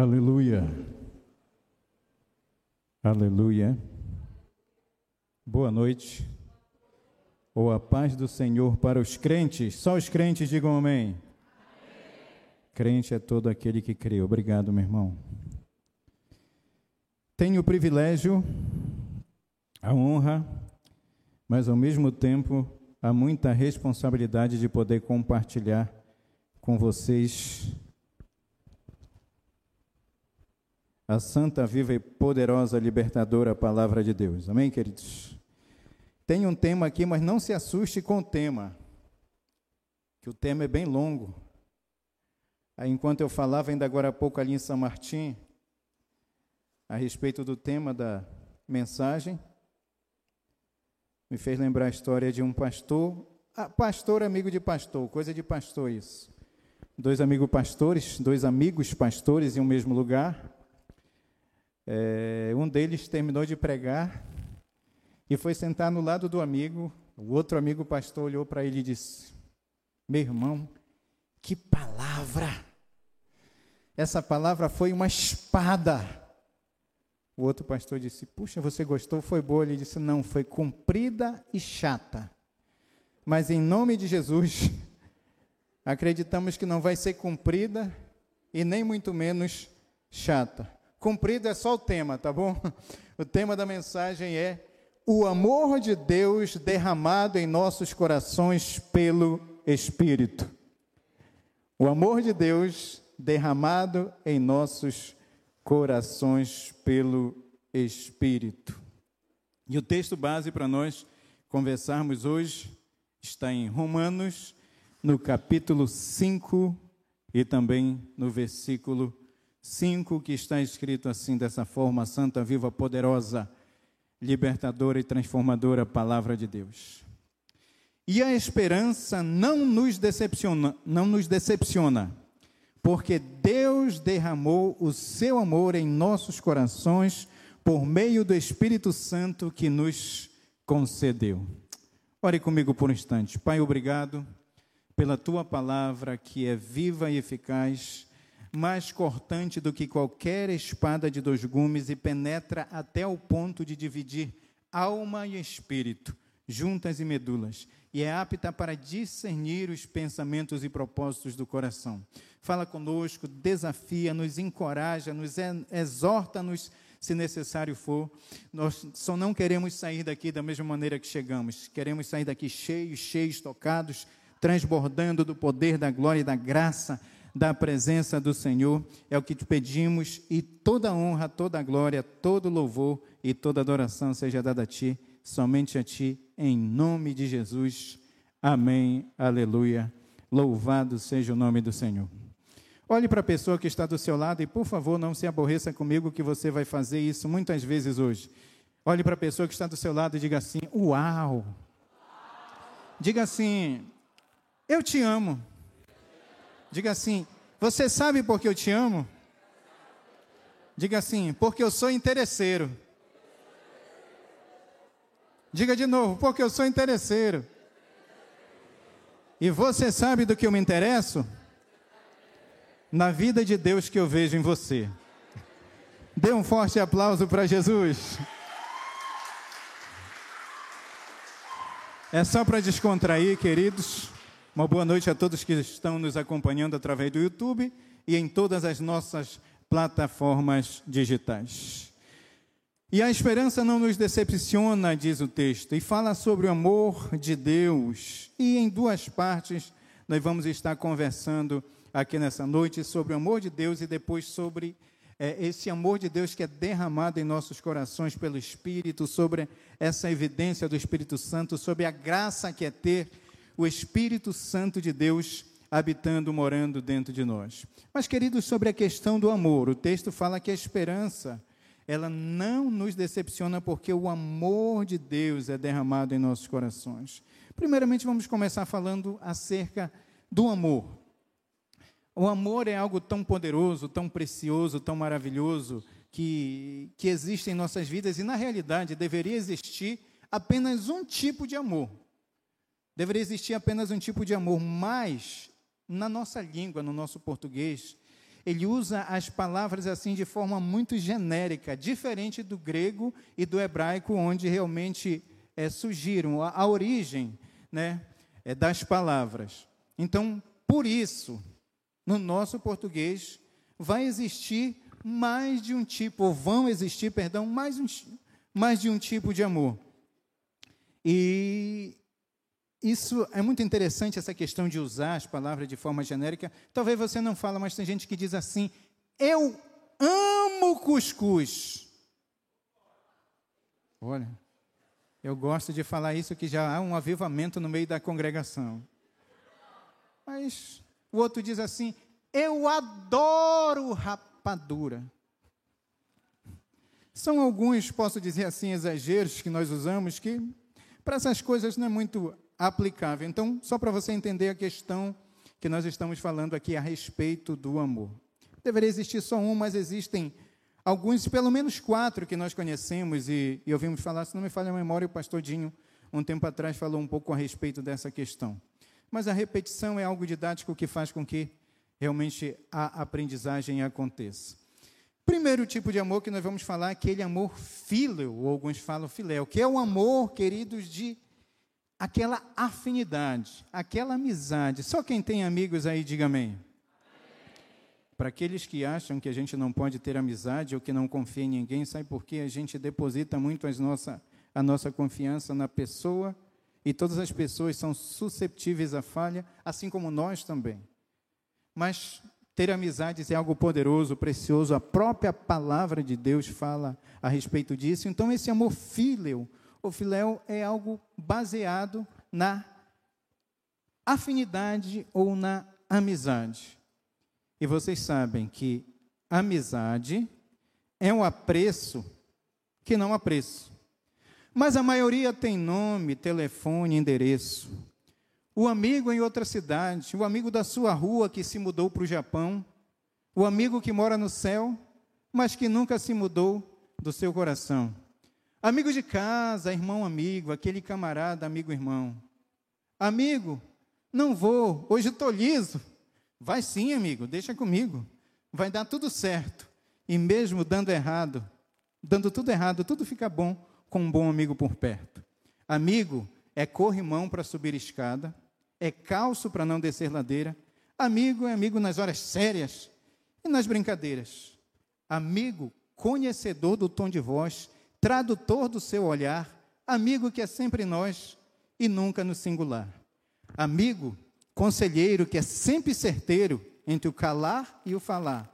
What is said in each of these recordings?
Aleluia. Aleluia. Boa noite. Ou a paz do Senhor para os crentes. Só os crentes digam amém. amém. Crente é todo aquele que crê. Obrigado, meu irmão. Tenho o privilégio, a honra, mas ao mesmo tempo há muita responsabilidade de poder compartilhar com vocês a santa, viva e poderosa libertadora palavra de Deus. Amém, queridos? Tem um tema aqui, mas não se assuste com o tema, que o tema é bem longo. Aí, enquanto eu falava ainda agora há pouco ali em São Martim, a respeito do tema da mensagem, me fez lembrar a história de um pastor, ah, pastor amigo de pastor, coisa de pastor isso. Dois amigos pastores, dois amigos pastores em um mesmo lugar, é, um deles terminou de pregar e foi sentar no lado do amigo. O outro amigo pastor olhou para ele e disse: Meu irmão, que palavra! Essa palavra foi uma espada. O outro pastor disse: Puxa, você gostou? Foi boa? Ele disse: Não, foi comprida e chata. Mas em nome de Jesus, acreditamos que não vai ser cumprida e nem muito menos chata. Cumprido é só o tema, tá bom? O tema da mensagem é o amor de Deus derramado em nossos corações pelo Espírito. O amor de Deus derramado em nossos corações pelo Espírito. E o texto base para nós conversarmos hoje está em Romanos, no capítulo 5 e também no versículo 5, que está escrito assim, dessa forma, santa, viva, poderosa, libertadora e transformadora palavra de Deus. E a esperança não nos decepciona, não nos decepciona, porque Deus derramou o seu amor em nossos corações por meio do Espírito Santo que nos concedeu. Ore comigo por um instante. Pai, obrigado pela tua palavra que é viva e eficaz mais cortante do que qualquer espada de dois gumes e penetra até o ponto de dividir alma e espírito, juntas e medulas, e é apta para discernir os pensamentos e propósitos do coração. Fala conosco, desafia-nos, encoraja-nos, exorta-nos se necessário for. Nós só não queremos sair daqui da mesma maneira que chegamos. Queremos sair daqui cheios, cheios, tocados, transbordando do poder, da glória e da graça da presença do Senhor, é o que te pedimos, e toda honra, toda glória, todo louvor e toda adoração seja dada a Ti, somente a Ti, em nome de Jesus. Amém, aleluia. Louvado seja o nome do Senhor. Olhe para a pessoa que está do seu lado e, por favor, não se aborreça comigo, que você vai fazer isso muitas vezes hoje. Olhe para a pessoa que está do seu lado e diga assim: Uau! Diga assim: Eu te amo. Diga assim: Você sabe por que eu te amo? Diga assim: Porque eu sou interesseiro. Diga de novo: Porque eu sou interesseiro. E você sabe do que eu me interesso? Na vida de Deus que eu vejo em você. Dê um forte aplauso para Jesus. É só para descontrair, queridos. Uma boa noite a todos que estão nos acompanhando através do YouTube e em todas as nossas plataformas digitais. E a esperança não nos decepciona, diz o texto, e fala sobre o amor de Deus. E em duas partes nós vamos estar conversando aqui nessa noite sobre o amor de Deus e depois sobre é, esse amor de Deus que é derramado em nossos corações pelo Espírito, sobre essa evidência do Espírito Santo, sobre a graça que é ter o Espírito Santo de Deus habitando, morando dentro de nós. Mas, queridos, sobre a questão do amor, o texto fala que a esperança, ela não nos decepciona porque o amor de Deus é derramado em nossos corações. Primeiramente, vamos começar falando acerca do amor. O amor é algo tão poderoso, tão precioso, tão maravilhoso que, que existe em nossas vidas e, na realidade, deveria existir apenas um tipo de amor Deveria existir apenas um tipo de amor, mas na nossa língua, no nosso português, ele usa as palavras assim de forma muito genérica, diferente do grego e do hebraico, onde realmente é, surgiram a, a origem né, é, das palavras. Então, por isso, no nosso português, vai existir mais de um tipo, ou vão existir, perdão, mais, um, mais de um tipo de amor. E isso é muito interessante, essa questão de usar as palavras de forma genérica. Talvez você não fala, mas tem gente que diz assim: Eu amo cuscuz. Olha, eu gosto de falar isso que já há um avivamento no meio da congregação. Mas o outro diz assim: Eu adoro rapadura. São alguns, posso dizer assim, exageros que nós usamos que para essas coisas não é muito aplicável. Então, só para você entender a questão que nós estamos falando aqui a respeito do amor. Deveria existir só um, mas existem alguns, pelo menos quatro que nós conhecemos e, e ouvimos falar, se não me falha a memória, o pastor Dinho, um tempo atrás, falou um pouco a respeito dessa questão. Mas a repetição é algo didático que faz com que realmente a aprendizagem aconteça. Primeiro tipo de amor que nós vamos falar é aquele amor filial, ou alguns falam filéu, que é o amor, queridos, de aquela afinidade, aquela amizade. Só quem tem amigos aí, diga amém. Para aqueles que acham que a gente não pode ter amizade ou que não confia em ninguém, sabe por quê? A gente deposita muito as nossa, a nossa confiança na pessoa e todas as pessoas são susceptíveis à falha, assim como nós também. Mas ter amizades é algo poderoso, precioso, a própria palavra de Deus fala a respeito disso. Então, esse amor filial, o filéu é algo baseado na afinidade ou na amizade. E vocês sabem que amizade é um apreço que não há preço. Mas a maioria tem nome, telefone, endereço. O amigo em outra cidade, o amigo da sua rua que se mudou para o Japão, o amigo que mora no céu, mas que nunca se mudou do seu coração. Amigo de casa, irmão amigo, aquele camarada amigo irmão. Amigo, não vou, hoje estou liso. Vai sim, amigo, deixa comigo. Vai dar tudo certo. E mesmo dando errado, dando tudo errado, tudo fica bom com um bom amigo por perto. Amigo é corrimão para subir escada, é calço para não descer ladeira. Amigo é amigo nas horas sérias e nas brincadeiras. Amigo conhecedor do tom de voz tradutor do seu olhar, amigo que é sempre nós e nunca no singular. Amigo, conselheiro que é sempre certeiro entre o calar e o falar.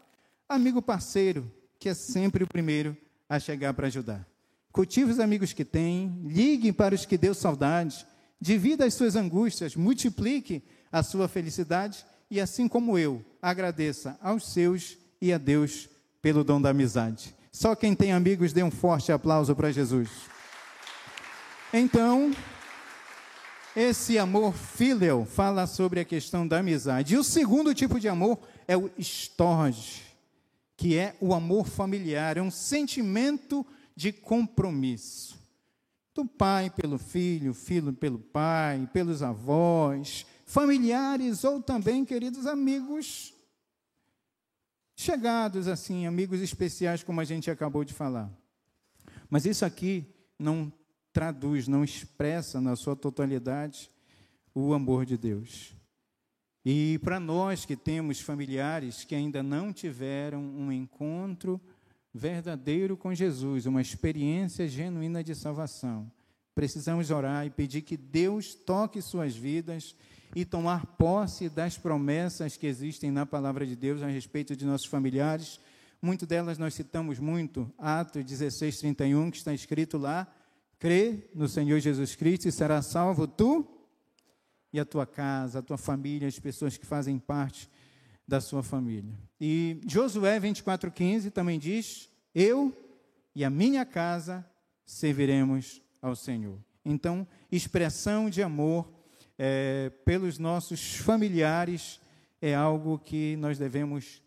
Amigo parceiro, que é sempre o primeiro a chegar para ajudar. Cultive os amigos que tem, ligue para os que deu saudade, divida as suas angústias, multiplique a sua felicidade e, assim como eu, agradeça aos seus e a Deus pelo dom da amizade. Só quem tem amigos dê um forte aplauso para Jesus. Então, esse amor filial fala sobre a questão da amizade. E o segundo tipo de amor é o storge, que é o amor familiar, é um sentimento de compromisso. Do pai pelo filho, filho pelo pai, pelos avós, familiares ou também queridos amigos chegados assim, amigos especiais, como a gente acabou de falar. Mas isso aqui não traduz, não expressa na sua totalidade o amor de Deus. E para nós que temos familiares que ainda não tiveram um encontro verdadeiro com Jesus, uma experiência genuína de salvação, precisamos orar e pedir que Deus toque suas vidas e tomar posse das promessas que existem na palavra de Deus a respeito de nossos familiares. Muitas delas nós citamos muito, Atos 16, 31, que está escrito lá: crê no Senhor Jesus Cristo e será salvo tu e a tua casa, a tua família, as pessoas que fazem parte da sua família. E Josué 24,15 também diz: Eu e a minha casa serviremos ao Senhor. Então, expressão de amor é, pelos nossos familiares é algo que nós devemos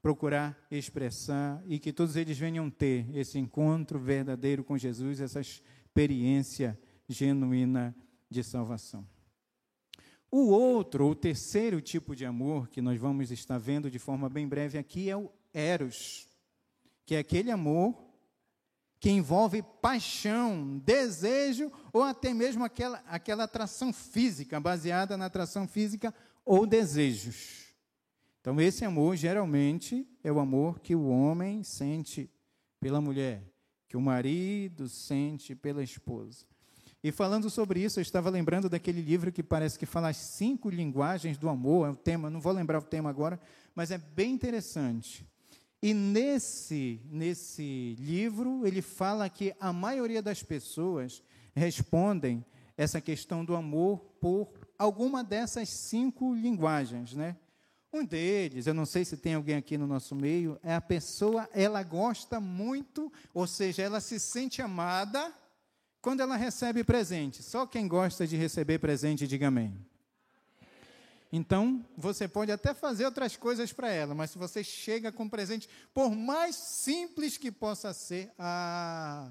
procurar expressar e que todos eles venham ter esse encontro verdadeiro com Jesus, essa experiência genuína de salvação. O outro, ou terceiro tipo de amor que nós vamos estar vendo de forma bem breve aqui é o eros, que é aquele amor que envolve paixão, desejo ou até mesmo aquela, aquela atração física, baseada na atração física ou desejos. Então, esse amor geralmente é o amor que o homem sente pela mulher, que o marido sente pela esposa. E falando sobre isso, eu estava lembrando daquele livro que parece que fala as cinco linguagens do amor, é o tema, não vou lembrar o tema agora, mas é bem interessante. E nesse, nesse livro, ele fala que a maioria das pessoas respondem essa questão do amor por alguma dessas cinco linguagens, né? Um deles, eu não sei se tem alguém aqui no nosso meio, é a pessoa, ela gosta muito, ou seja, ela se sente amada quando ela recebe presente. Só quem gosta de receber presente, diga amém. Então, você pode até fazer outras coisas para ela, mas se você chega com um presente, por mais simples que possa ser, ah,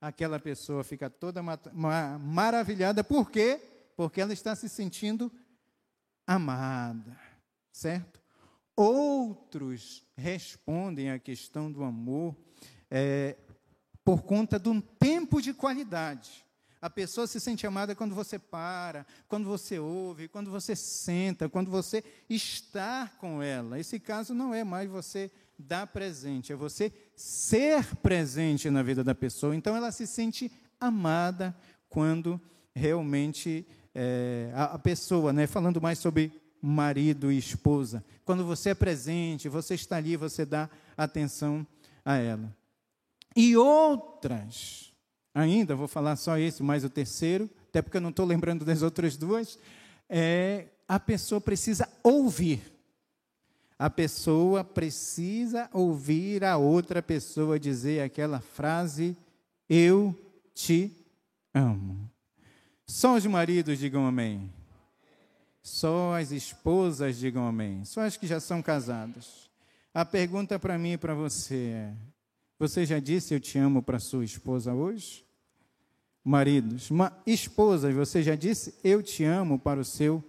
aquela pessoa fica toda ma ma maravilhada. Por quê? Porque ela está se sentindo amada, certo? Outros respondem à questão do amor é, por conta de um tempo de qualidade. A pessoa se sente amada quando você para, quando você ouve, quando você senta, quando você está com ela. Esse caso não é mais você dar presente, é você ser presente na vida da pessoa. Então ela se sente amada quando realmente é, a, a pessoa, né, falando mais sobre marido e esposa, quando você é presente, você está ali, você dá atenção a ela. E outras ainda, vou falar só esse, mais o terceiro, até porque eu não estou lembrando das outras duas, é, a pessoa precisa ouvir. A pessoa precisa ouvir a outra pessoa dizer aquela frase: Eu te amo. Só os maridos digam amém. Só as esposas digam amém. Só as que já são casadas. A pergunta para mim e para você é: você já disse eu te amo para sua esposa hoje? Maridos, uma esposa, você já disse eu te amo para o seu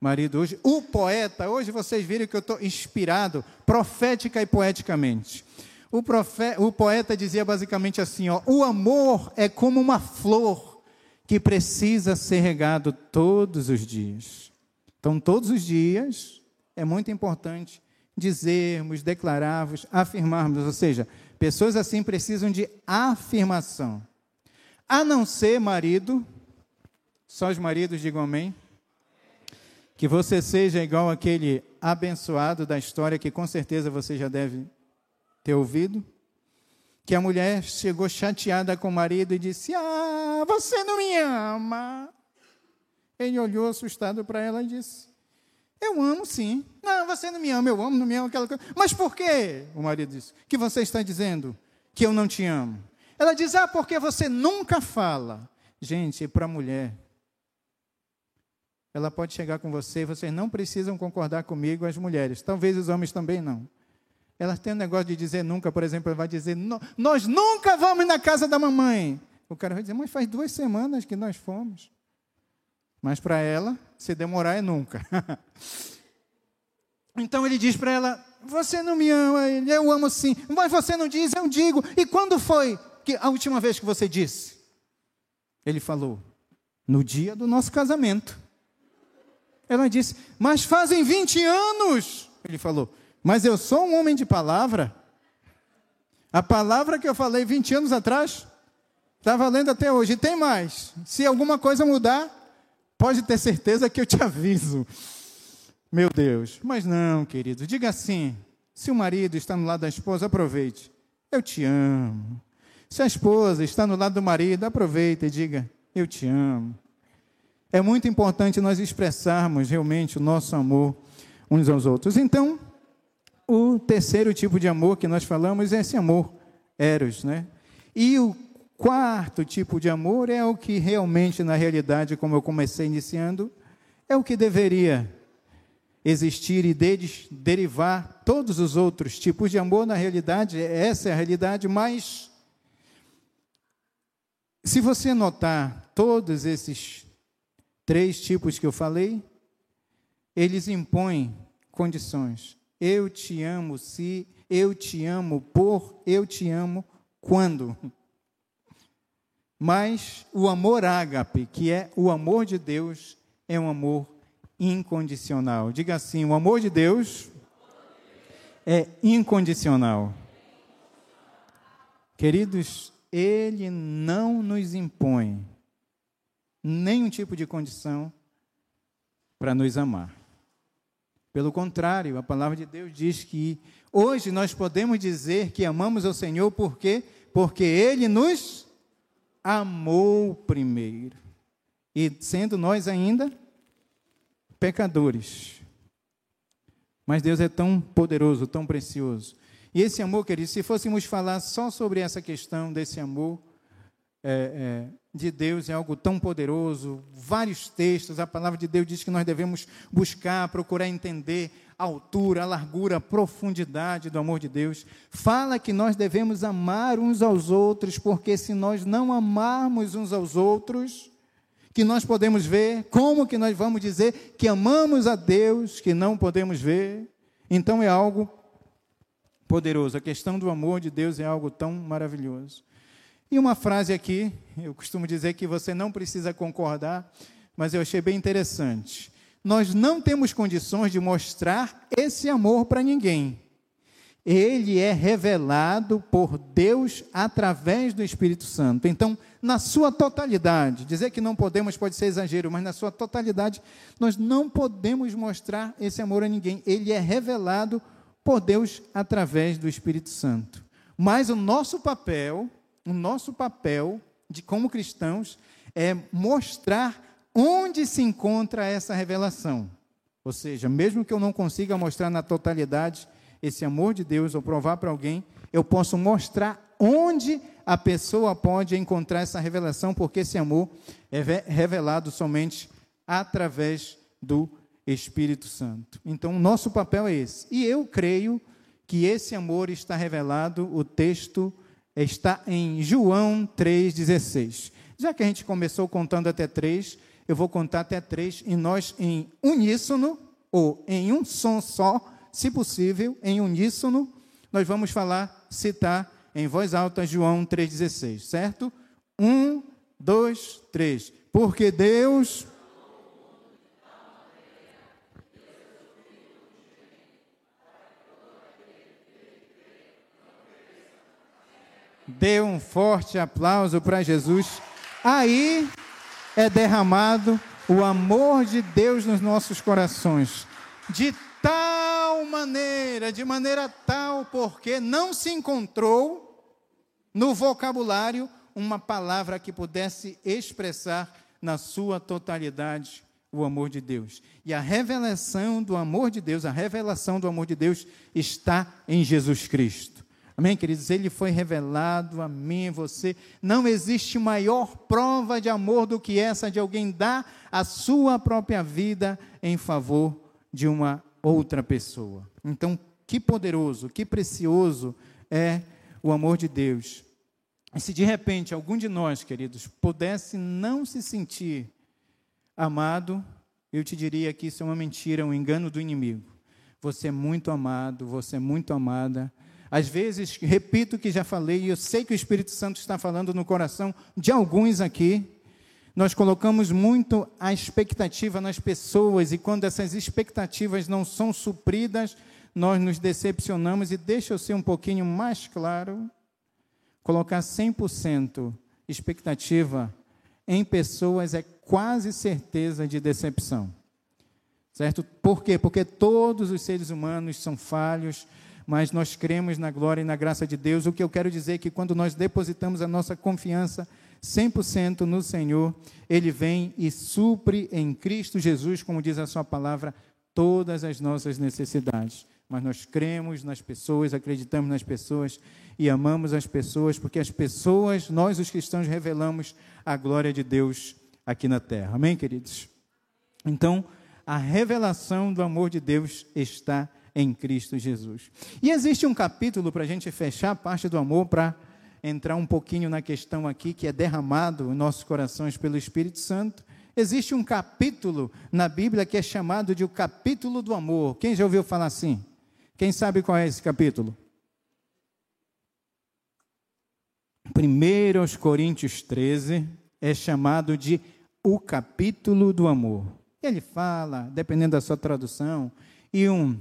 marido hoje? O poeta, hoje vocês viram que eu estou inspirado profética e poeticamente. O, profe, o poeta dizia basicamente assim: ó, o amor é como uma flor que precisa ser regado todos os dias. Então, todos os dias é muito importante dizermos, declararmos, afirmarmos, ou seja, Pessoas assim precisam de afirmação. A não ser marido, só os maridos digam amém. Que você seja igual aquele abençoado da história que com certeza você já deve ter ouvido. Que a mulher chegou chateada com o marido e disse: Ah, você não me ama. Ele olhou assustado para ela e disse: eu amo sim. Não, você não me ama, eu amo, não me ama aquela coisa. Mas por quê? O marido disse: Que você está dizendo que eu não te amo? Ela diz: Ah, porque você nunca fala. Gente, para a mulher, ela pode chegar com você, vocês não precisam concordar comigo, as mulheres. Talvez os homens também não. Ela tem um negócio de dizer nunca, por exemplo, ela vai dizer: Nós nunca vamos na casa da mamãe. O cara vai dizer: Mas faz duas semanas que nós fomos. Mas para ela, se demorar é nunca. então ele diz para ela: Você não me ama, eu amo sim. Mas você não diz, eu digo. E quando foi que a última vez que você disse? Ele falou: No dia do nosso casamento. Ela disse: Mas fazem 20 anos. Ele falou: Mas eu sou um homem de palavra. A palavra que eu falei 20 anos atrás está valendo até hoje. E tem mais. Se alguma coisa mudar, Pode ter certeza que eu te aviso. Meu Deus. Mas não, querido. Diga assim: se o marido está no lado da esposa, aproveite. Eu te amo. Se a esposa está no lado do marido, aproveite e diga: Eu te amo. É muito importante nós expressarmos realmente o nosso amor uns aos outros. Então, o terceiro tipo de amor que nós falamos é esse amor eros, né? E o quarto tipo de amor é o que realmente, na realidade, como eu comecei iniciando, é o que deveria existir e deles derivar todos os outros tipos de amor. Na realidade, essa é a realidade, mas se você notar todos esses três tipos que eu falei, eles impõem condições. Eu te amo se, eu te amo por, eu te amo quando. Mas o amor ágape, que é o amor de Deus, é um amor incondicional. Diga assim: o amor de Deus é incondicional. Queridos, ele não nos impõe nenhum tipo de condição para nos amar. Pelo contrário, a palavra de Deus diz que hoje nós podemos dizer que amamos ao Senhor porque porque ele nos amou primeiro. E sendo nós ainda pecadores. Mas Deus é tão poderoso, tão precioso. E esse amor, queridos, se fôssemos falar só sobre essa questão desse amor é, é, de Deus, é algo tão poderoso. Vários textos, a palavra de Deus diz que nós devemos buscar, procurar entender a altura, a largura, a profundidade do amor de Deus. Fala que nós devemos amar uns aos outros, porque se nós não amarmos uns aos outros, que nós podemos ver, como que nós vamos dizer que amamos a Deus que não podemos ver? Então é algo poderoso. A questão do amor de Deus é algo tão maravilhoso. E uma frase aqui, eu costumo dizer que você não precisa concordar, mas eu achei bem interessante nós não temos condições de mostrar esse amor para ninguém. Ele é revelado por Deus através do Espírito Santo. Então, na sua totalidade, dizer que não podemos pode ser exagero, mas na sua totalidade, nós não podemos mostrar esse amor a ninguém. Ele é revelado por Deus através do Espírito Santo. Mas o nosso papel, o nosso papel de como cristãos é mostrar onde se encontra essa revelação. Ou seja, mesmo que eu não consiga mostrar na totalidade esse amor de Deus ou provar para alguém, eu posso mostrar onde a pessoa pode encontrar essa revelação, porque esse amor é revelado somente através do Espírito Santo. Então, nosso papel é esse. E eu creio que esse amor está revelado, o texto está em João 3,16. Já que a gente começou contando até 3, eu vou contar até três, e nós, em uníssono, ou em um som só, se possível, em uníssono, nós vamos falar, citar em voz alta João 3,16, certo? Um, dois, três. Porque Deus. Dê um forte aplauso para Jesus. Aí é derramado o amor de Deus nos nossos corações, de tal maneira, de maneira tal, porque não se encontrou no vocabulário uma palavra que pudesse expressar na sua totalidade o amor de Deus. E a revelação do amor de Deus, a revelação do amor de Deus está em Jesus Cristo. Amém, queridos? Ele foi revelado a mim e você. Não existe maior prova de amor do que essa de alguém dar a sua própria vida em favor de uma outra pessoa. Então, que poderoso, que precioso é o amor de Deus. E se de repente algum de nós, queridos, pudesse não se sentir amado, eu te diria que isso é uma mentira, um engano do inimigo. Você é muito amado, você é muito amada às vezes, repito o que já falei, e eu sei que o Espírito Santo está falando no coração de alguns aqui. Nós colocamos muito a expectativa nas pessoas, e quando essas expectativas não são supridas, nós nos decepcionamos. E deixa eu ser um pouquinho mais claro: colocar 100% expectativa em pessoas é quase certeza de decepção. Certo? Por quê? Porque todos os seres humanos são falhos, mas nós cremos na glória e na graça de Deus. O que eu quero dizer é que quando nós depositamos a nossa confiança 100% no Senhor, Ele vem e supre em Cristo Jesus, como diz a Sua palavra, todas as nossas necessidades. Mas nós cremos nas pessoas, acreditamos nas pessoas e amamos as pessoas, porque as pessoas, nós os cristãos, revelamos a glória de Deus aqui na terra. Amém, queridos? Então, a revelação do amor de Deus está em Cristo Jesus. E existe um capítulo para a gente fechar a parte do amor, para entrar um pouquinho na questão aqui que é derramado em nossos corações pelo Espírito Santo. existe um capítulo na Bíblia que é chamado de o capítulo do amor. Quem já ouviu falar assim? Quem sabe qual é esse capítulo? 1 Coríntios 13 é chamado de o capítulo do amor. Ele fala, dependendo da sua tradução, e um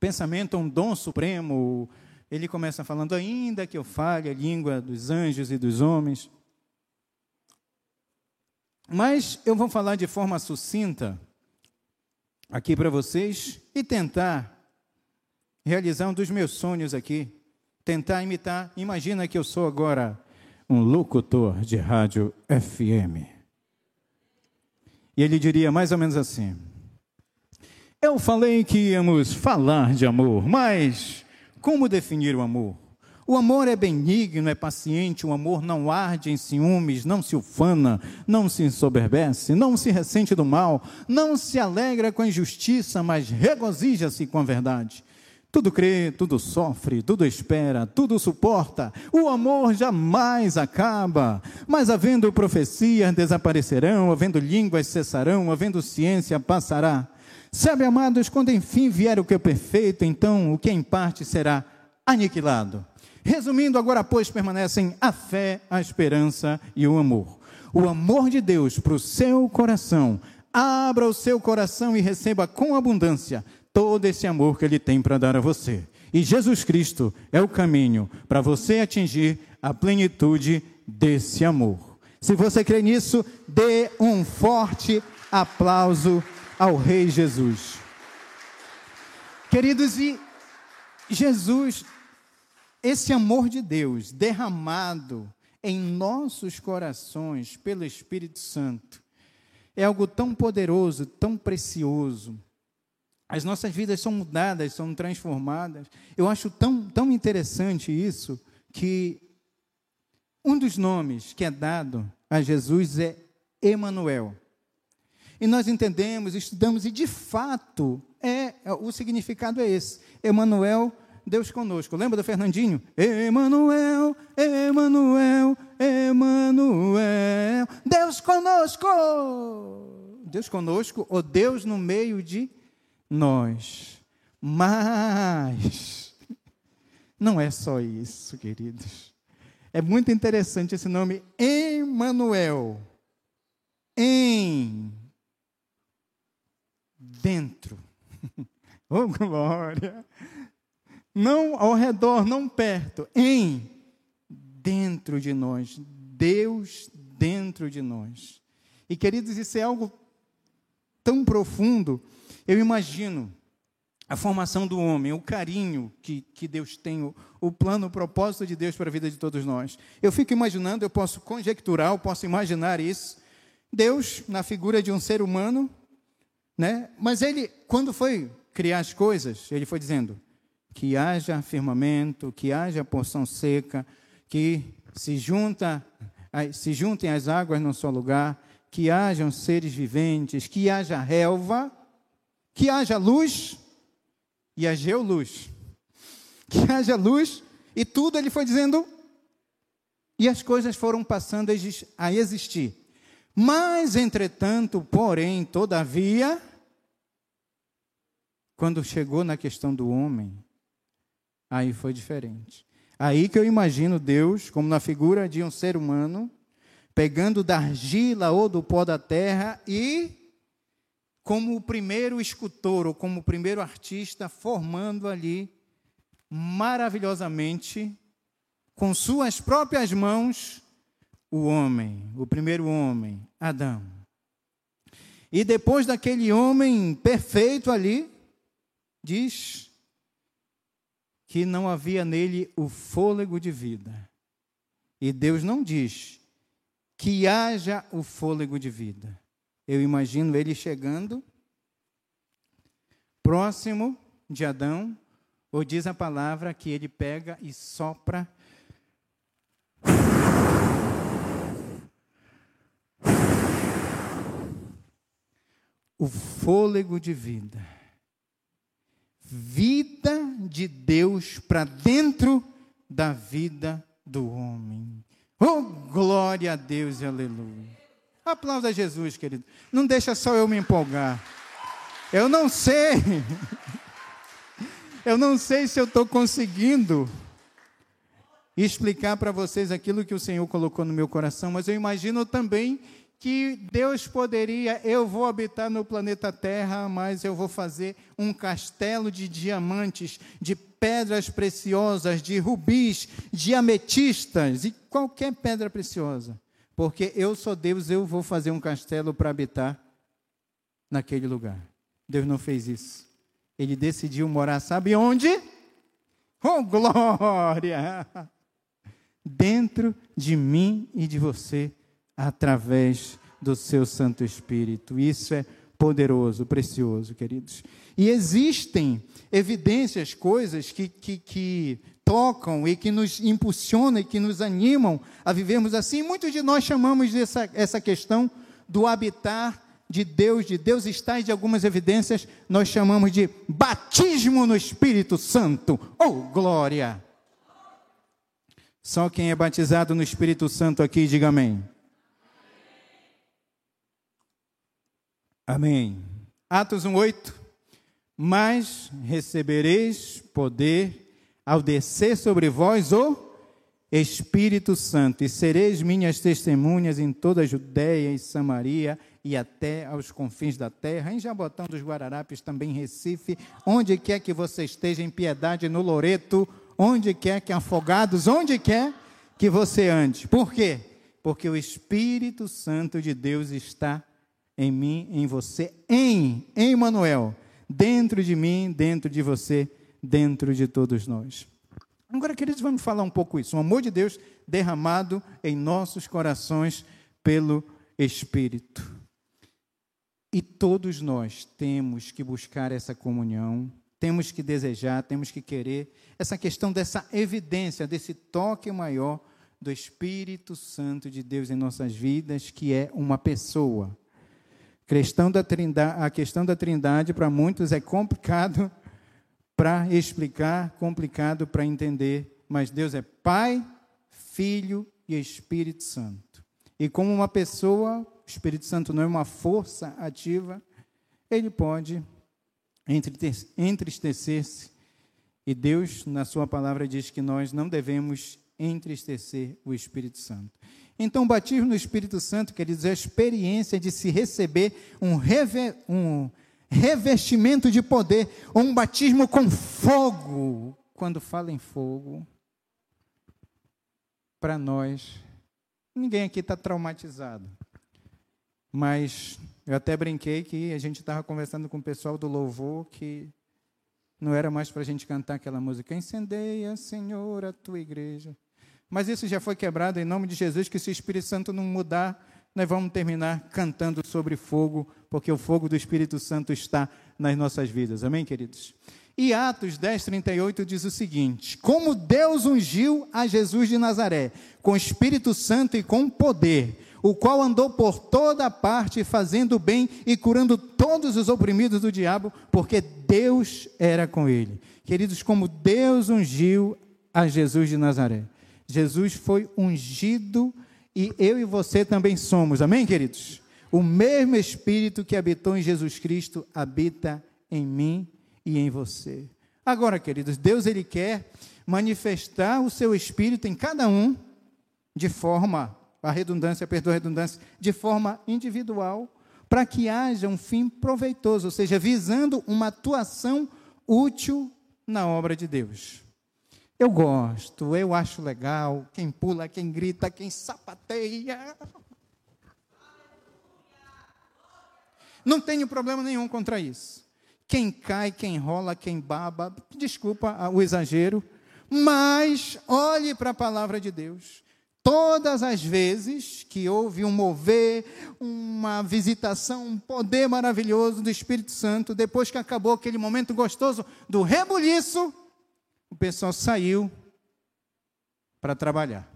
pensamento, um dom supremo. Ele começa falando, ainda que eu fale a língua dos anjos e dos homens. Mas eu vou falar de forma sucinta aqui para vocês e tentar realizar um dos meus sonhos aqui. Tentar imitar. Imagina que eu sou agora um locutor de rádio FM. E ele diria mais ou menos assim: Eu falei que íamos falar de amor, mas como definir o amor? O amor é benigno, é paciente, o amor não arde em ciúmes, não se ufana, não se ensoberbece, não se ressente do mal, não se alegra com a injustiça, mas regozija-se com a verdade. Tudo crê, tudo sofre, tudo espera, tudo suporta. O amor jamais acaba. Mas havendo profecias desaparecerão, havendo línguas cessarão, havendo ciência passará. Sabe, amados, quando enfim vier o que é perfeito, então o que é em parte será aniquilado. Resumindo, agora, pois, permanecem a fé, a esperança e o amor. O amor de Deus para o seu coração. Abra o seu coração e receba com abundância todo esse amor que Ele tem para dar a você. E Jesus Cristo é o caminho para você atingir a plenitude desse amor. Se você crê nisso, dê um forte aplauso ao Rei Jesus. Queridos, e Jesus, esse amor de Deus derramado em nossos corações pelo Espírito Santo, é algo tão poderoso, tão precioso as nossas vidas são mudadas, são transformadas. Eu acho tão, tão interessante isso que um dos nomes que é dado a Jesus é Emanuel. E nós entendemos, estudamos e de fato é o significado é esse. Emanuel, Deus conosco. Lembra do Fernandinho? Emanuel, Emanuel, Emanuel, Deus conosco. Deus conosco, ou Deus no meio de nós. Mas não é só isso, queridos. É muito interessante esse nome Emmanuel. Em dentro. oh glória! Não ao redor, não perto, em dentro de nós. Deus dentro de nós. E queridos, isso é algo tão profundo eu imagino a formação do homem, o carinho que, que Deus tem, o, o plano, o propósito de Deus para a vida de todos nós. Eu fico imaginando, eu posso conjecturar, eu posso imaginar isso. Deus, na figura de um ser humano, né? mas ele, quando foi criar as coisas, ele foi dizendo que haja firmamento, que haja porção seca, que se, junta, se juntem as águas no seu lugar, que hajam seres viventes, que haja relva, que haja luz e haja luz. Que haja luz e tudo ele foi dizendo e as coisas foram passando a existir. Mas, entretanto, porém, todavia, quando chegou na questão do homem, aí foi diferente. Aí que eu imagino Deus, como na figura de um ser humano, pegando da argila ou do pó da terra e como o primeiro escultor ou como o primeiro artista, formando ali maravilhosamente, com suas próprias mãos, o homem, o primeiro homem, Adão. E depois daquele homem perfeito ali, diz que não havia nele o fôlego de vida. E Deus não diz que haja o fôlego de vida. Eu imagino ele chegando próximo de Adão, ou diz a palavra que ele pega e sopra. O fôlego de vida. Vida de Deus para dentro da vida do homem. Oh, glória a Deus e aleluia. Aplauda Jesus, querido. Não deixa só eu me empolgar. Eu não sei. Eu não sei se eu estou conseguindo explicar para vocês aquilo que o Senhor colocou no meu coração, mas eu imagino também que Deus poderia, eu vou habitar no planeta Terra, mas eu vou fazer um castelo de diamantes, de pedras preciosas, de rubis, de ametistas e qualquer pedra preciosa. Porque eu sou Deus, eu vou fazer um castelo para habitar naquele lugar. Deus não fez isso. Ele decidiu morar, sabe onde? Oh, glória! Dentro de mim e de você através do seu Santo Espírito. Isso é poderoso, precioso, queridos. E existem evidências, coisas que, que, que tocam e que nos impulsionam e que nos animam a vivermos assim. Muitos de nós chamamos essa, essa questão do habitar de Deus, de Deus estar e de algumas evidências, nós chamamos de batismo no Espírito Santo. Oh, glória! Só quem é batizado no Espírito Santo aqui, diga amém. Amém. Atos 1:8. Mas recebereis poder ao descer sobre vós o Espírito Santo, e sereis minhas testemunhas em toda a Judéia e Samaria e até aos confins da terra, em Jabotão dos Guararapes, também Recife, onde quer que você esteja, em Piedade, no Loreto, onde quer que afogados, onde quer que você ande. Por quê? Porque o Espírito Santo de Deus está em mim, em você, em, em Emmanuel, dentro de mim, dentro de você, dentro de todos nós. Agora, queridos, vamos falar um pouco isso. O amor de Deus derramado em nossos corações pelo Espírito. E todos nós temos que buscar essa comunhão, temos que desejar, temos que querer essa questão dessa evidência, desse toque maior do Espírito Santo de Deus em nossas vidas, que é uma pessoa. Questão da trindade, a questão da trindade para muitos é complicado para explicar, complicado para entender, mas Deus é Pai, Filho e Espírito Santo. E como uma pessoa, o Espírito Santo não é uma força ativa, ele pode entristecer-se. E Deus, na Sua palavra, diz que nós não devemos entristecer o Espírito Santo. Então, o batismo no Espírito Santo, quer dizer, a experiência de se receber um, reve, um revestimento de poder, ou um batismo com fogo. Quando fala em fogo, para nós, ninguém aqui está traumatizado. Mas eu até brinquei que a gente estava conversando com o pessoal do louvor que não era mais para a gente cantar aquela música, Incendeia, Senhor, a tua igreja. Mas isso já foi quebrado em nome de Jesus, que se o Espírito Santo não mudar, nós vamos terminar cantando sobre fogo, porque o fogo do Espírito Santo está nas nossas vidas. Amém, queridos? E Atos 10, 38 diz o seguinte: Como Deus ungiu a Jesus de Nazaré, com Espírito Santo e com poder, o qual andou por toda parte fazendo bem e curando todos os oprimidos do diabo, porque Deus era com ele. Queridos, como Deus ungiu a Jesus de Nazaré. Jesus foi ungido e eu e você também somos, amém, queridos? O mesmo Espírito que habitou em Jesus Cristo habita em mim e em você. Agora, queridos, Deus ele quer manifestar o seu Espírito em cada um de forma, a redundância, perdoa a redundância, de forma individual, para que haja um fim proveitoso, ou seja, visando uma atuação útil na obra de Deus. Eu gosto, eu acho legal. Quem pula, quem grita, quem sapateia. Não tenho problema nenhum contra isso. Quem cai, quem rola, quem baba, desculpa o exagero, mas olhe para a palavra de Deus. Todas as vezes que houve um mover, uma visitação, um poder maravilhoso do Espírito Santo, depois que acabou aquele momento gostoso do rebuliço, pessoal saiu para trabalhar.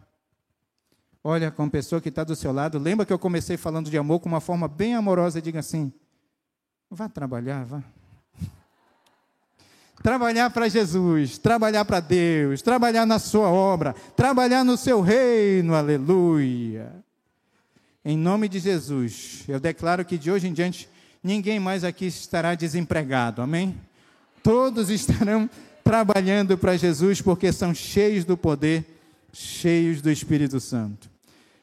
Olha com a pessoa que está do seu lado. Lembra que eu comecei falando de amor com uma forma bem amorosa diga assim: vá trabalhar, vá. Trabalhar para Jesus, trabalhar para Deus, trabalhar na sua obra, trabalhar no seu reino, aleluia. Em nome de Jesus, eu declaro que de hoje em diante ninguém mais aqui estará desempregado, amém? Todos estarão trabalhando para Jesus porque são cheios do poder, cheios do Espírito Santo.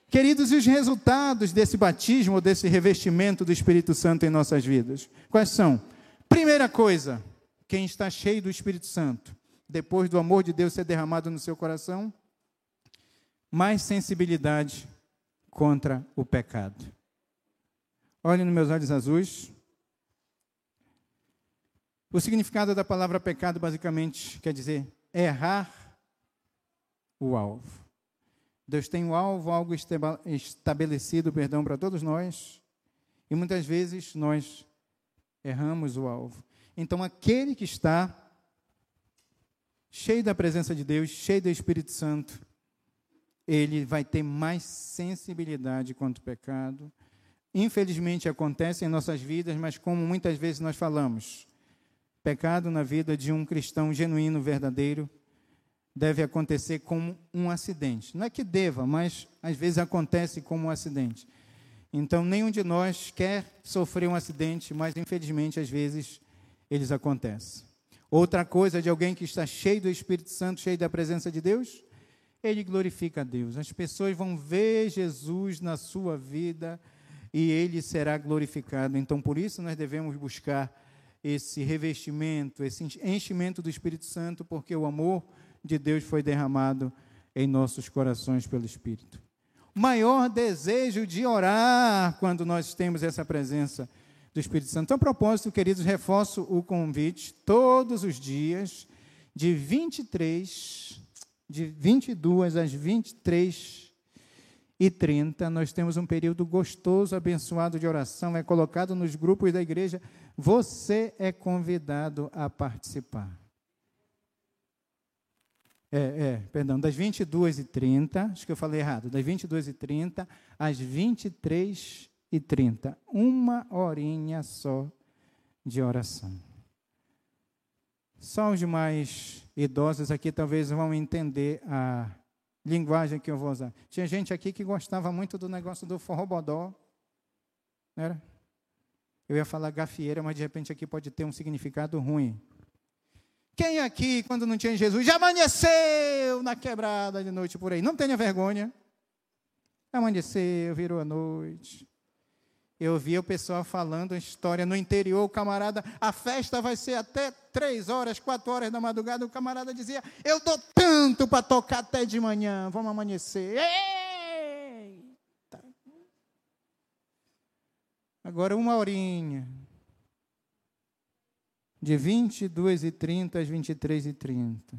Queridos, e os resultados desse batismo, desse revestimento do Espírito Santo em nossas vidas? Quais são? Primeira coisa, quem está cheio do Espírito Santo, depois do amor de Deus ser derramado no seu coração, mais sensibilidade contra o pecado. Olhe nos meus olhos azuis. O significado da palavra pecado basicamente quer dizer errar o alvo. Deus tem um alvo, algo estabelecido, perdão, para todos nós, e muitas vezes nós erramos o alvo. Então, aquele que está cheio da presença de Deus, cheio do Espírito Santo, ele vai ter mais sensibilidade quanto ao pecado. Infelizmente acontece em nossas vidas, mas como muitas vezes nós falamos, pecado na vida de um cristão genuíno, verdadeiro, deve acontecer como um acidente. Não é que deva, mas às vezes acontece como um acidente. Então, nenhum de nós quer sofrer um acidente, mas infelizmente às vezes eles acontecem. Outra coisa de alguém que está cheio do Espírito Santo, cheio da presença de Deus, ele glorifica a Deus. As pessoas vão ver Jesus na sua vida e ele será glorificado. Então, por isso, nós devemos buscar esse revestimento, esse enchimento do Espírito Santo, porque o amor de Deus foi derramado em nossos corações pelo Espírito. Maior desejo de orar quando nós temos essa presença do Espírito Santo. Então, a propósito, queridos, reforço o convite todos os dias, de 23 de 22 às 23 e 30, nós temos um período gostoso, abençoado de oração, é colocado nos grupos da igreja. Você é convidado a participar. É, é, perdão, das 22 e 30, acho que eu falei errado, das 22 e 30 às 23 e 30, uma horinha só de oração. Só os demais idosos aqui talvez vão entender a linguagem que eu vou usar. Tinha gente aqui que gostava muito do negócio do forrobodó. Não era? Eu ia falar gafieira, mas de repente aqui pode ter um significado ruim. Quem aqui, quando não tinha Jesus, já amanheceu na quebrada de noite por aí? Não tenha vergonha. Amanheceu, virou a noite. Eu via o pessoal falando a história no interior, o camarada, a festa vai ser até três horas, quatro horas da madrugada. O camarada dizia: Eu dou tanto para tocar até de manhã, vamos amanhecer. Eita! Agora uma horinha. De 22 e 30 às 23 e 30.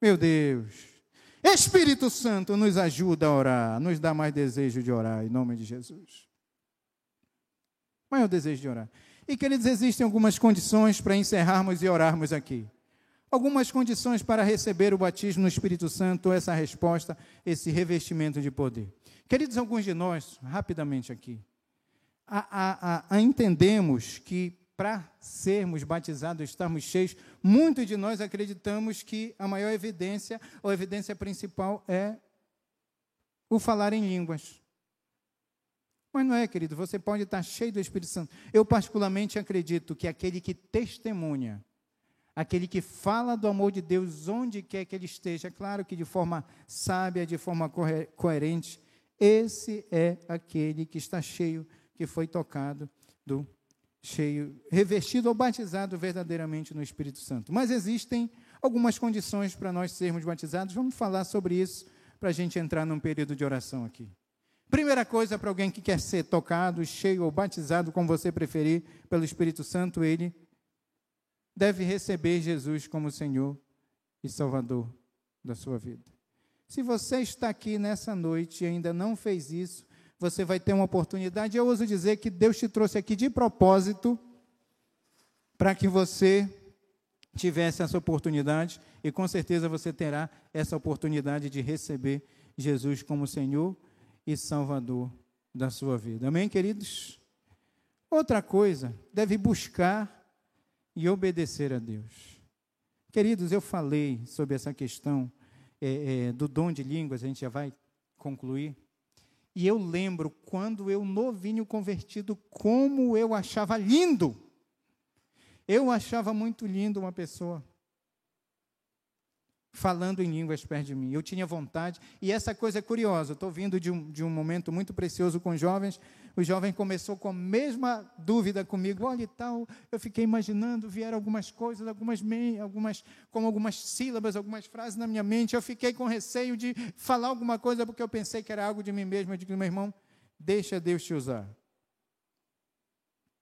Meu Deus. Espírito Santo nos ajuda a orar, nos dá mais desejo de orar, em nome de Jesus. Qual é o desejo de orar? E, queridos, existem algumas condições para encerrarmos e orarmos aqui. Algumas condições para receber o batismo no Espírito Santo, essa resposta, esse revestimento de poder. Queridos, alguns de nós, rapidamente aqui, a, a, a entendemos que para sermos batizados, estarmos cheios, muitos de nós acreditamos que a maior evidência, ou a evidência principal, é o falar em línguas. Mas não é, querido, você pode estar cheio do Espírito Santo. Eu, particularmente, acredito que aquele que testemunha, aquele que fala do amor de Deus onde quer que ele esteja, claro que de forma sábia, de forma coerente, esse é aquele que está cheio, que foi tocado do cheio, revestido ou batizado verdadeiramente no Espírito Santo. Mas existem algumas condições para nós sermos batizados. Vamos falar sobre isso para a gente entrar num período de oração aqui. Primeira coisa para alguém que quer ser tocado, cheio ou batizado, como você preferir, pelo Espírito Santo, ele deve receber Jesus como Senhor e Salvador da sua vida. Se você está aqui nessa noite e ainda não fez isso, você vai ter uma oportunidade. Eu ouso dizer que Deus te trouxe aqui de propósito para que você tivesse essa oportunidade e com certeza você terá essa oportunidade de receber Jesus como Senhor e Salvador da sua vida. Amém, queridos? Outra coisa, deve buscar e obedecer a Deus. Queridos, eu falei sobre essa questão é, é, do dom de línguas, a gente já vai concluir. E eu lembro quando eu, novinho convertido, como eu achava lindo. Eu achava muito lindo uma pessoa falando em línguas perto de mim. Eu tinha vontade, e essa coisa é curiosa. Estou vindo de um, de um momento muito precioso com jovens. O jovem começou com a mesma dúvida comigo. Olha e tal, eu fiquei imaginando, vieram algumas coisas, algumas, algumas, como algumas sílabas, algumas frases na minha mente. Eu fiquei com receio de falar alguma coisa porque eu pensei que era algo de mim mesmo. Eu digo, meu irmão, deixa Deus te usar.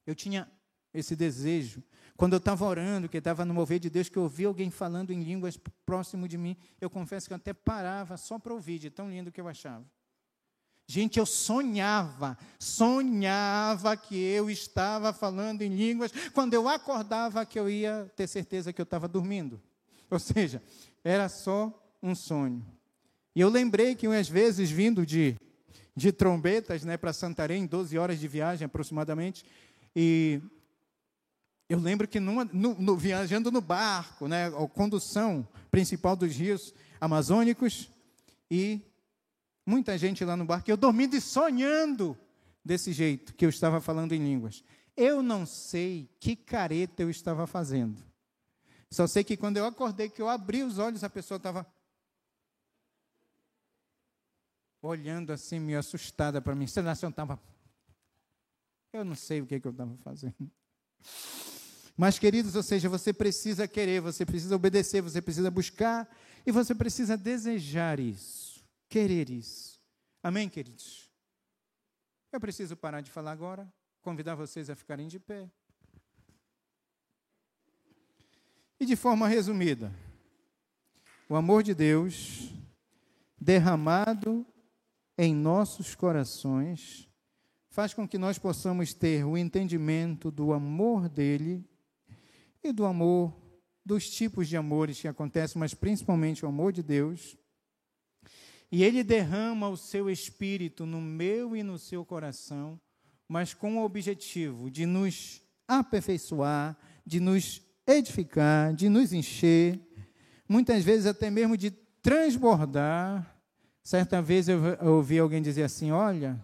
Eu tinha esse desejo quando eu estava orando, que estava no mover de Deus, que eu ouvi alguém falando em línguas próximo de mim, eu confesso que eu até parava só para ouvir, de tão lindo que eu achava. Gente, eu sonhava, sonhava que eu estava falando em línguas, quando eu acordava que eu ia ter certeza que eu estava dormindo. Ou seja, era só um sonho. E eu lembrei que às vezes vindo de, de trombetas né, para Santarém, 12 horas de viagem aproximadamente, e eu lembro que numa, no, no, viajando no barco, né, a condução principal dos rios amazônicos, e muita gente lá no barco, eu dormindo e sonhando desse jeito, que eu estava falando em línguas. Eu não sei que careta eu estava fazendo. Só sei que quando eu acordei, que eu abri os olhos, a pessoa estava olhando assim, meio assustada para mim. Você nasceu, estava. Eu não sei o que, que eu estava fazendo. Mas, queridos, ou seja, você precisa querer, você precisa obedecer, você precisa buscar e você precisa desejar isso, querer isso. Amém, queridos? Eu preciso parar de falar agora, convidar vocês a ficarem de pé. E de forma resumida, o amor de Deus derramado em nossos corações faz com que nós possamos ter o entendimento do amor dele e do amor, dos tipos de amores que acontecem, mas principalmente o amor de Deus. E Ele derrama o seu espírito no meu e no seu coração, mas com o objetivo de nos aperfeiçoar, de nos edificar, de nos encher, muitas vezes até mesmo de transbordar. Certa vez eu ouvi alguém dizer assim: Olha,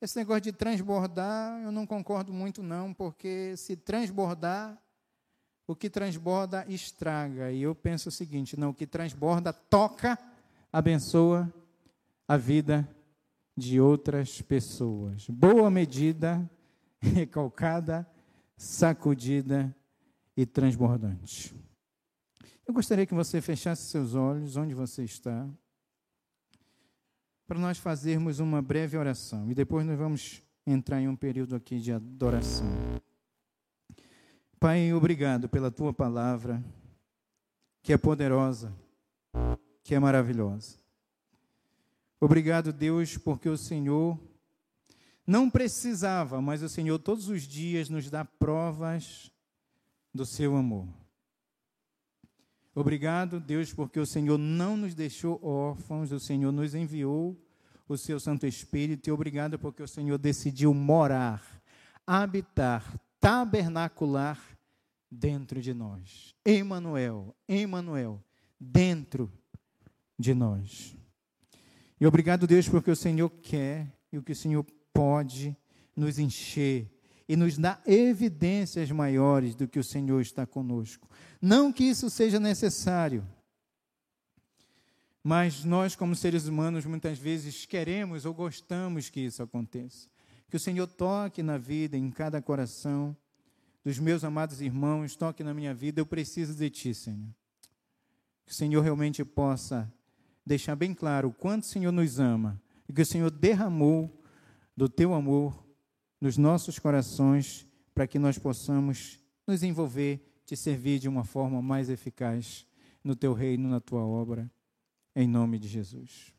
esse negócio de transbordar eu não concordo muito, não, porque se transbordar o que transborda estraga. E eu penso o seguinte: não, o que transborda toca, abençoa a vida de outras pessoas. Boa medida, recalcada, sacudida e transbordante. Eu gostaria que você fechasse seus olhos onde você está, para nós fazermos uma breve oração e depois nós vamos entrar em um período aqui de adoração. Pai, obrigado pela tua palavra, que é poderosa, que é maravilhosa. Obrigado, Deus, porque o Senhor não precisava, mas o Senhor todos os dias nos dá provas do seu amor. Obrigado, Deus, porque o Senhor não nos deixou órfãos, o Senhor nos enviou o seu Santo Espírito, e obrigado porque o Senhor decidiu morar, habitar, tabernacular dentro de nós. Emmanuel, Emmanuel, dentro de nós. E obrigado, Deus, porque o Senhor quer e o que o Senhor pode nos encher e nos dá evidências maiores do que o Senhor está conosco. Não que isso seja necessário, mas nós, como seres humanos, muitas vezes queremos ou gostamos que isso aconteça. Que o Senhor toque na vida, em cada coração, dos meus amados irmãos, toque na minha vida, eu preciso de Ti, Senhor. Que o Senhor realmente possa deixar bem claro o quanto o Senhor nos ama e que o Senhor derramou do Teu amor nos nossos corações para que nós possamos nos envolver, te servir de uma forma mais eficaz no Teu reino, na Tua obra, em nome de Jesus.